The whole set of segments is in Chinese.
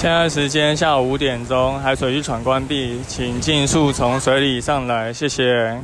现在时间下午五点钟，海水浴场关闭，请尽速从水里上来，谢谢。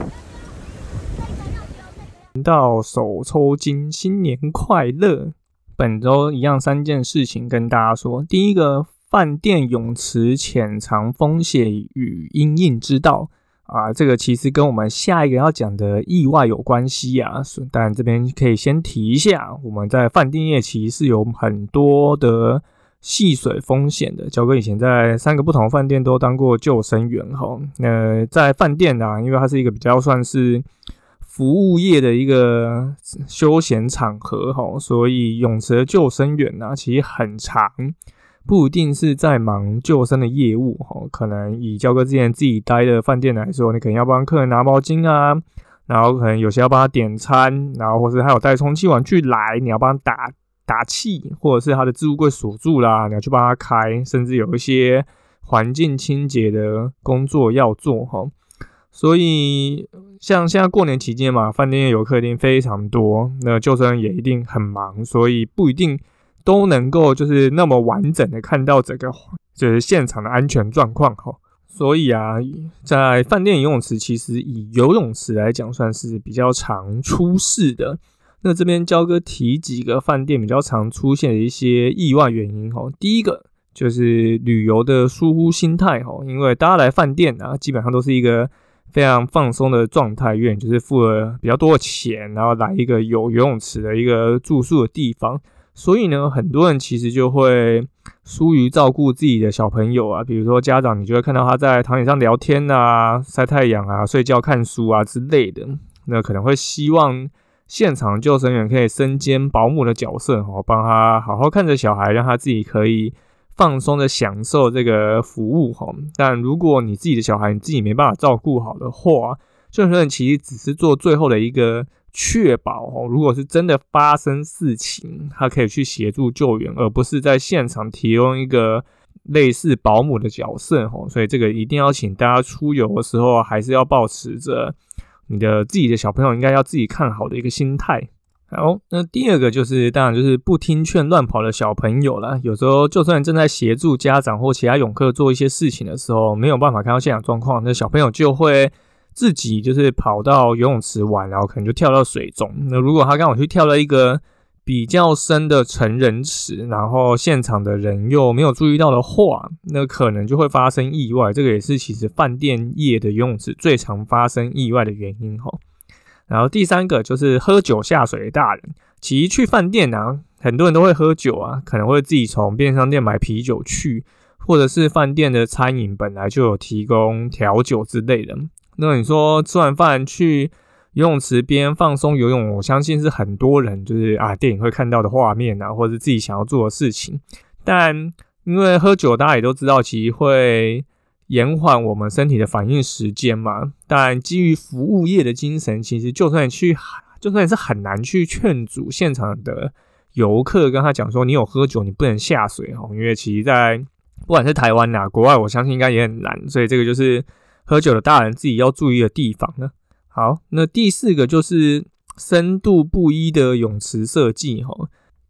到手抽筋，新年快乐！本周一样三件事情跟大家说。第一个，饭店泳池潜藏风险与应应之道啊，这个其实跟我们下一个要讲的意外有关系啊。但这边可以先提一下，我们在饭店业其实是有很多的。戏水风险的，焦哥以前在三个不同饭店都当过救生员哈。那在饭店啊，因为它是一个比较算是服务业的一个休闲场合哈，所以泳池的救生员呢，其实很长，不一定是在忙救生的业务哈。可能以焦哥之前自己待的饭店来说，你可能要帮客人拿毛巾啊，然后可能有些要帮他点餐，然后或是还有带充气玩具来，你要帮他打。打气，或者是他的置物柜锁住啦，你要去帮他开，甚至有一些环境清洁的工作要做哈。所以像现在过年期间嘛，饭店游客一定非常多，那救生也一定很忙，所以不一定都能够就是那么完整的看到整个就是现场的安全状况哈。所以啊，在饭店游泳池，其实以游泳池来讲，算是比较常出事的。那这边焦哥提几个饭店比较常出现的一些意外原因哦，第一个就是旅游的疏忽心态哦，因为大家来饭店啊，基本上都是一个非常放松的状态，愿就是付了比较多的钱，然后来一个有游泳池的一个住宿的地方，所以呢，很多人其实就会疏于照顾自己的小朋友啊，比如说家长，你就会看到他在躺椅上聊天啊、晒太阳啊、睡觉、看书啊之类的，那可能会希望。现场救生员可以身兼保姆的角色，哈，帮他好好看着小孩，让他自己可以放松的享受这个服务，哈。但如果你自己的小孩你自己没办法照顾好的话，救生员其实只是做最后的一个确保，哈。如果是真的发生事情，他可以去协助救援，而不是在现场提供一个类似保姆的角色，哈。所以这个一定要请大家出游的时候，还是要保持着。你的自己的小朋友应该要自己看好的一个心态。好，那第二个就是，当然就是不听劝乱跑的小朋友了。有时候就算正在协助家长或其他泳客做一些事情的时候，没有办法看到现场状况，那小朋友就会自己就是跑到游泳池玩，然后可能就跳到水中。那如果他刚好去跳了一个。比较深的成人池，然后现场的人又没有注意到的话，那可能就会发生意外。这个也是其实饭店业的游泳池最常发生意外的原因哈。然后第三个就是喝酒下水的大人，其实去饭店啊，很多人都会喝酒啊，可能会自己从便商店买啤酒去，或者是饭店的餐饮本来就有提供调酒之类的。那你说吃完饭去？游泳池边放松游泳，我相信是很多人就是啊电影会看到的画面啊，或者自己想要做的事情。但因为喝酒，大家也都知道，其实会延缓我们身体的反应时间嘛。但基于服务业的精神，其实就算去，就算是很难去劝阻现场的游客，跟他讲说你有喝酒，你不能下水哈。因为其实，在不管是台湾呐，国外，我相信应该也很难。所以这个就是喝酒的大人自己要注意的地方呢。好，那第四个就是深度不一的泳池设计哈。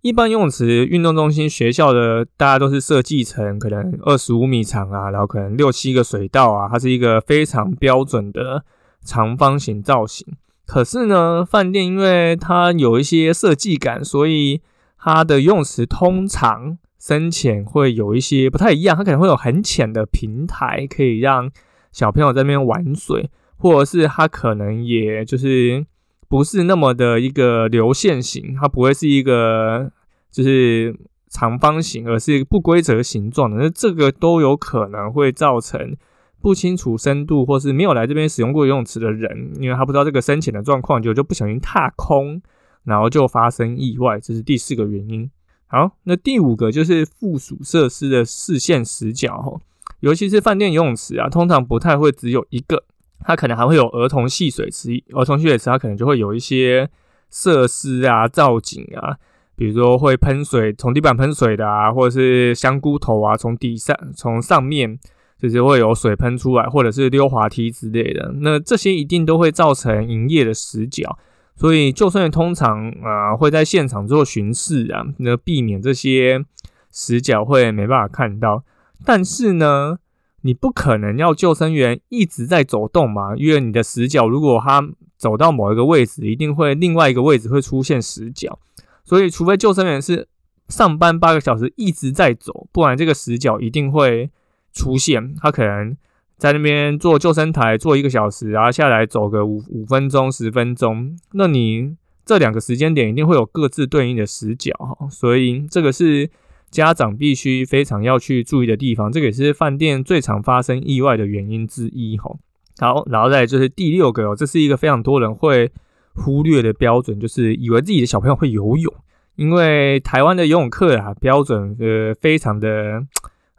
一般游泳池、运动中心、学校的大家都是设计成可能二十五米长啊，然后可能六七个水道啊，它是一个非常标准的长方形造型。可是呢，饭店因为它有一些设计感，所以它的游泳池通常深浅会有一些不太一样。它可能会有很浅的平台，可以让小朋友在那边玩水。或者是它可能也就是不是那么的一个流线型，它不会是一个就是长方形，而是一个不规则形状的。那这个都有可能会造成不清楚深度，或是没有来这边使用过游泳池的人，因为他不知道这个深浅的状况，就就不小心踏空，然后就发生意外，这是第四个原因。好，那第五个就是附属设施的视线死角，尤其是饭店游泳池啊，通常不太会只有一个，它可能还会有儿童戏水池，儿童戏水池它可能就会有一些设施啊、造景啊，比如说会喷水，从地板喷水的啊，或者是香菇头啊，从底上从上面就是会有水喷出来，或者是溜滑梯之类的，那这些一定都会造成营业的死角。所以救生员通常啊会在现场做巡视啊，那避免这些死角会没办法看到。但是呢，你不可能要救生员一直在走动嘛，因为你的死角如果他走到某一个位置，一定会另外一个位置会出现死角。所以，除非救生员是上班八个小时一直在走，不然这个死角一定会出现。他可能。在那边坐救生台坐一个小时，然后下来走个五五分钟十分钟，那你这两个时间点一定会有各自对应的死角哈，所以这个是家长必须非常要去注意的地方，这个也是饭店最常发生意外的原因之一哈。好，然后再就是第六个哦，这是一个非常多人会忽略的标准，就是以为自己的小朋友会游泳，因为台湾的游泳课啊标准呃非常的。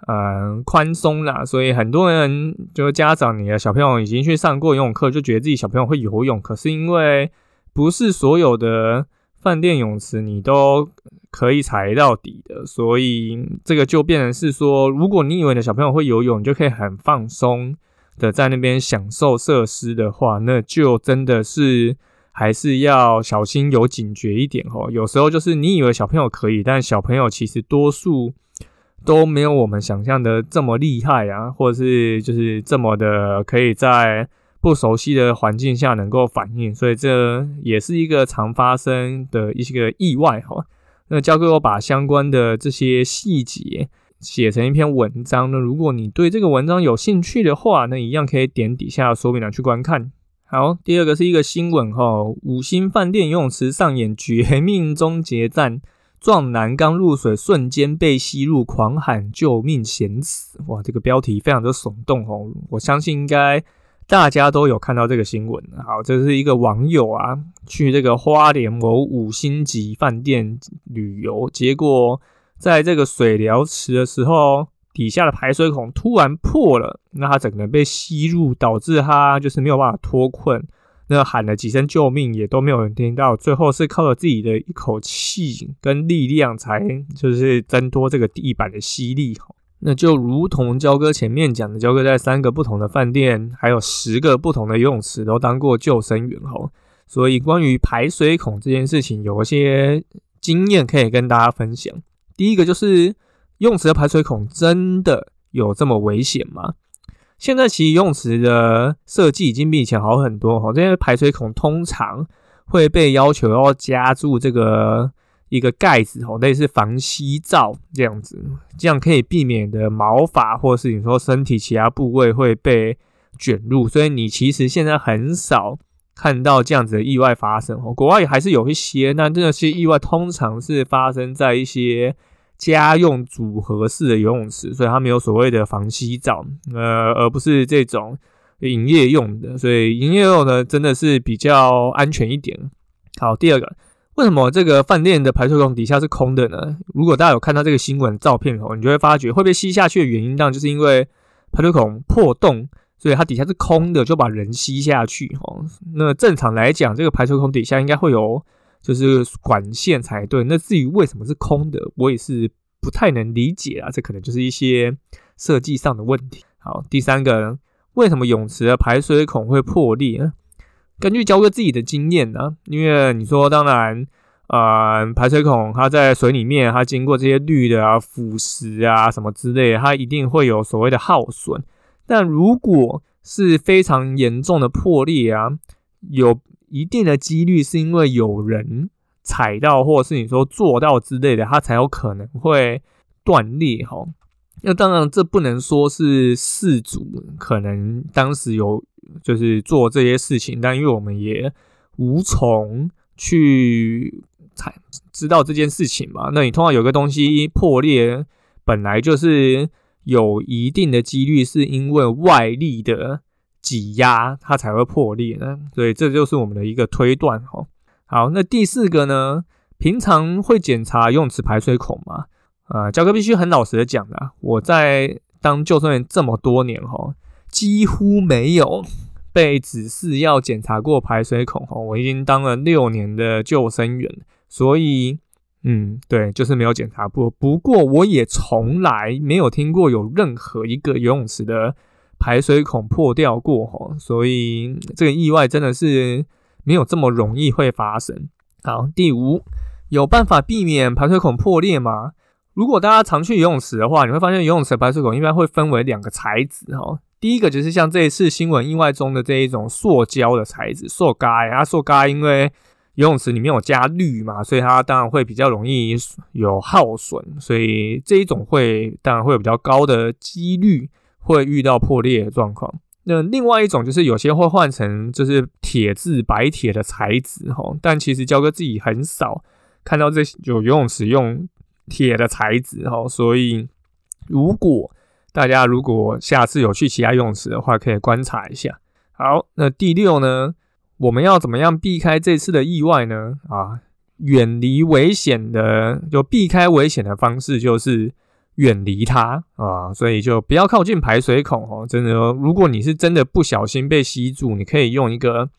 嗯，宽松啦，所以很多人就家长，你的小朋友已经去上过游泳课，就觉得自己小朋友会游泳。可是因为不是所有的饭店泳池你都可以踩到底的，所以这个就变成是说，如果你以为你的小朋友会游泳，你就可以很放松的在那边享受设施的话，那就真的是还是要小心有警觉一点哦。有时候就是你以为小朋友可以，但小朋友其实多数。都没有我们想象的这么厉害啊，或者是就是这么的可以在不熟悉的环境下能够反应，所以这也是一个常发生的一些个意外哈。那教哥我把相关的这些细节写成一篇文章呢，如果你对这个文章有兴趣的话，那一样可以点底下说明栏去观看。好，第二个是一个新闻哈，五星饭店游泳池上演绝命终结战。壮男刚入水，瞬间被吸入，狂喊救命，险死！哇，这个标题非常的耸动哦。我相信应该大家都有看到这个新闻。好，这是一个网友啊，去这个花莲某五星级饭店旅游，结果在这个水疗池的时候，底下的排水孔突然破了，那他整个人被吸入，导致他就是没有办法脱困。那喊了几声救命，也都没有人听到。最后是靠着自己的一口气跟力量，才就是挣脱这个地板的吸力。那就如同焦哥前面讲的，焦哥在三个不同的饭店，还有十个不同的游泳池都当过救生员。哈，所以关于排水孔这件事情，有一些经验可以跟大家分享。第一个就是游泳池的排水孔真的有这么危险吗？现在其实游泳池的设计已经比以前好很多哈，这些排水孔通常会被要求要加注这个一个盖子哦，类似防吸罩这样子，这样可以避免的毛发或是你说身体其他部位会被卷入，所以你其实现在很少看到这样子的意外发生哦。国外还是有一些，那这些意外通常是发生在一些。家用组合式的游泳池，所以它没有所谓的防吸罩，呃，而不是这种营业用的，所以营业用的真的是比较安全一点。好，第二个，为什么这个饭店的排水孔底下是空的呢？如果大家有看到这个新闻照片哦，你就会发觉会被吸下去的原因，当然就是因为排水孔破洞，所以它底下是空的，就把人吸下去哦。那正常来讲，这个排水孔底下应该会有。就是管线才对。那至于为什么是空的，我也是不太能理解啊。这可能就是一些设计上的问题。好，第三个，为什么泳池的排水孔会破裂呢？根据焦哥自己的经验呢，因为你说，当然，呃，排水孔它在水里面，它经过这些氯的啊、腐蚀啊什么之类，它一定会有所谓的耗损。但如果是非常严重的破裂啊，有。一定的几率是因为有人踩到，或者是你说做到之类的，它才有可能会断裂哈。那当然，这不能说是事主可能当时有就是做这些事情，但因为我们也无从去才知道这件事情嘛。那你通常有个东西破裂，本来就是有一定的几率是因为外力的。挤压它才会破裂呢，所以这就是我们的一个推断哈。好，那第四个呢，平常会检查游泳池排水孔吗？呃，教哥必须很老实的讲啊，我在当救生员这么多年哈，几乎没有被指示要检查过排水孔哈。我已经当了六年的救生员，所以嗯，对，就是没有检查过。不过我也从来没有听过有任何一个游泳池的排水孔破掉过哈，所以这个意外真的是没有这么容易会发生。好，第五，有办法避免排水孔破裂吗？如果大家常去游泳池的话，你会发现游泳池排水孔一般会分为两个材质哈。第一个就是像这一次新闻意外中的这一种塑胶的材质，塑胶啊，塑胶因为游泳池里面有加氯嘛，所以它当然会比较容易有耗损，所以这一种会当然会有比较高的几率会遇到破裂的状况。那另外一种就是有些会换成就是铁质白铁的材质哈，但其实焦哥自己很少看到这有游泳池用。铁的材质哈，所以如果大家如果下次有去其他游泳池的话，可以观察一下。好，那第六呢，我们要怎么样避开这次的意外呢？啊，远离危险的，就避开危险的方式就是远离它啊，所以就不要靠近排水孔哦。真的，如果你是真的不小心被吸住，你可以用一个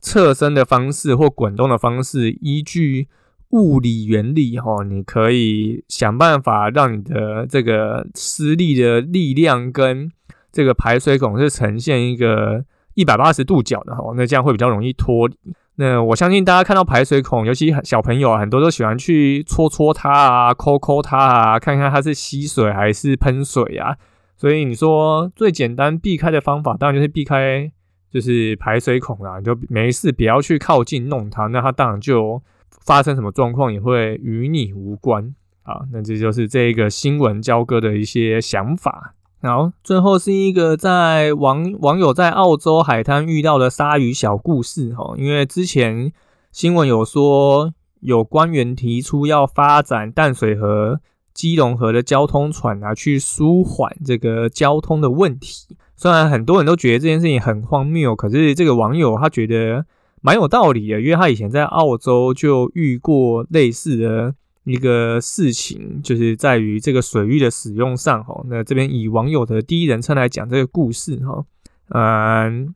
侧身的方式或滚动的方式，依据。物理原理哈，你可以想办法让你的这个施力的力量跟这个排水孔是呈现一个一百八十度角的哈，那这样会比较容易脱离。那我相信大家看到排水孔，尤其小朋友，很多都喜欢去戳戳它啊，抠抠它啊，看看它是吸水还是喷水啊。所以你说最简单避开的方法，当然就是避开就是排水孔啦，就没事不要去靠近弄它，那它当然就。发生什么状况也会与你无关啊！那这就是这个新闻交割的一些想法。好，最后是一个在网网友在澳洲海滩遇到的鲨鱼小故事哈。因为之前新闻有说有官员提出要发展淡水河、基隆河的交通船啊，去舒缓这个交通的问题。虽然很多人都觉得这件事情很荒谬，可是这个网友他觉得。蛮有道理的，因为他以前在澳洲就遇过类似的一个事情，就是在于这个水域的使用上哈。那这边以网友的第一人称来讲这个故事哈。嗯，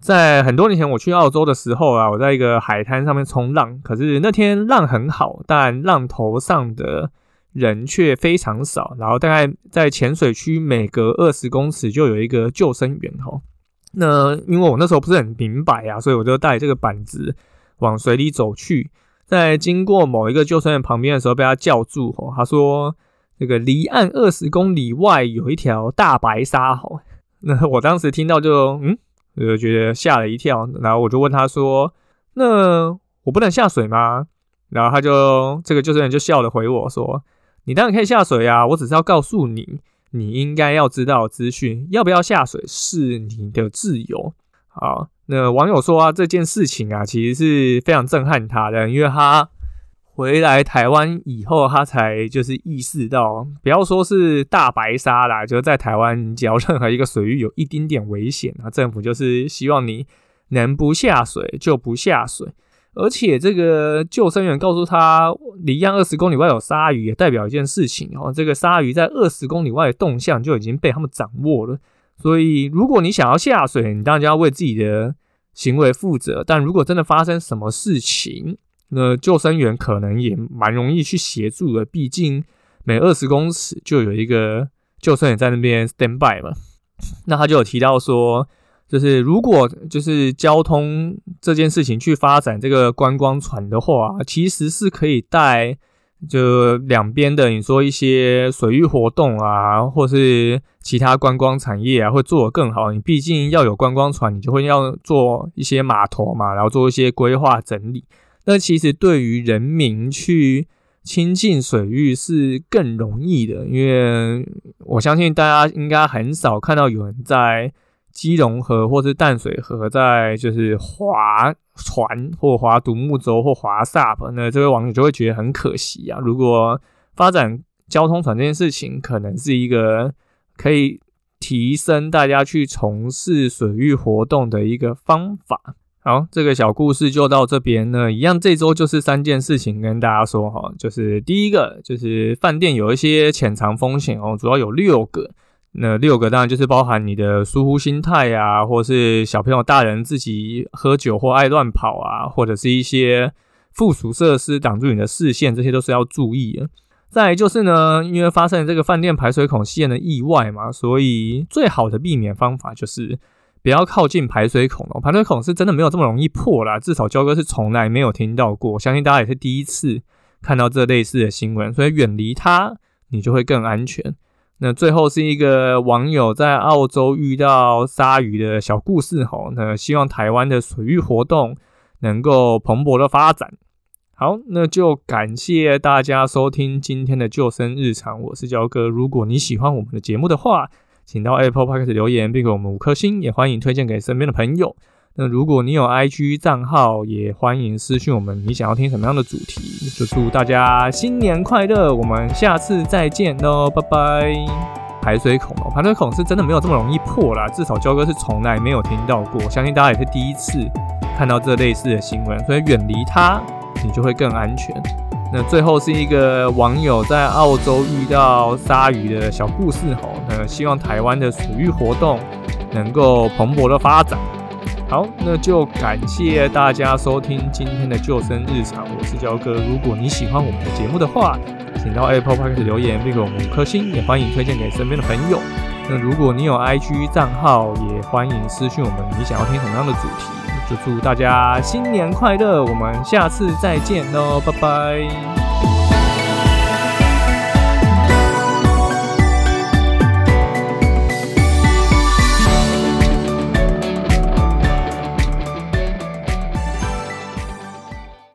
在很多年前我去澳洲的时候啊，我在一个海滩上面冲浪，可是那天浪很好，但浪头上的人却非常少，然后大概在浅水区每隔二十公尺就有一个救生员哈。那因为我那时候不是很明白呀，所以我就带这个板子往水里走去。在经过某一个救生员旁边的时候，被他叫住。吼，他说：“这个离岸二十公里外有一条大白鲨。”吼，那我当时听到就嗯，就觉得吓了一跳。然后我就问他说：“那我不能下水吗？”然后他就这个救生员就笑着回我说：“你当然可以下水呀，我只是要告诉你。”你应该要知道资讯，要不要下水是你的自由。好，那网友说啊，这件事情啊，其实是非常震撼他的，因为他回来台湾以后，他才就是意识到，不要说是大白鲨啦，就是在台湾，只要任何一个水域有一丁点危险啊，政府就是希望你能不下水就不下水。而且这个救生员告诉他，离岸二十公里外有鲨鱼，也代表一件事情哦。这个鲨鱼在二十公里外的动向就已经被他们掌握了。所以，如果你想要下水，你当然就要为自己的行为负责。但如果真的发生什么事情，那救生员可能也蛮容易去协助的。毕竟每二十公尺就有一个救生员在那边 stand by 嘛。那他就有提到说。就是如果就是交通这件事情去发展这个观光船的话，其实是可以带就两边的你说一些水域活动啊，或是其他观光产业啊，会做得更好。你毕竟要有观光船，你就会要做一些码头嘛，然后做一些规划整理。那其实对于人民去亲近水域是更容易的，因为我相信大家应该很少看到有人在。基隆河或是淡水河，在就是划船或划独木舟或划 SUP，那这位网友就会觉得很可惜啊。如果发展交通船这件事情，可能是一个可以提升大家去从事水域活动的一个方法。好，这个小故事就到这边呢。一样，这周就是三件事情跟大家说哈，就是第一个就是饭店有一些潜藏风险哦，主要有六个。那六个当然就是包含你的疏忽心态啊，或是小朋友、大人自己喝酒或爱乱跑啊，或者是一些附属设施挡住你的视线，这些都是要注意的。再就是呢，因为发生这个饭店排水孔线的意外嘛，所以最好的避免方法就是。不要靠近排水孔哦，排水孔是真的没有这么容易破啦。至少焦哥是从来没有听到过，相信大家也是第一次看到这类似的新闻，所以远离它，你就会更安全。那最后是一个网友在澳洲遇到鲨鱼的小故事吼，那希望台湾的水域活动能够蓬勃的发展。好，那就感谢大家收听今天的救生日常，我是焦哥。如果你喜欢我们的节目的话，请到 Apple Podcast 留言，并给我们五颗星，也欢迎推荐给身边的朋友。那如果你有 IG 账号，也欢迎私讯我们，你想要听什么样的主题？就祝大家新年快乐，我们下次再见喽，拜拜。排水孔哦，排水孔是真的没有这么容易破啦，至少焦哥是从来没有听到过，相信大家也是第一次看到这类似的新闻，所以远离它，你就会更安全。那最后是一个网友在澳洲遇到鲨鱼的小故事吼，那希望台湾的水域活动能够蓬勃的发展。好，那就感谢大家收听今天的救生日常，我是焦哥。如果你喜欢我们的节目的话，请到 Apple Podcast 留言并给我们五颗星，也欢迎推荐给身边的朋友。那如果你有 IG 账号，也欢迎私讯我们，你想要听什么样的主题？就祝大家新年快乐，我们下次再见喽，拜拜。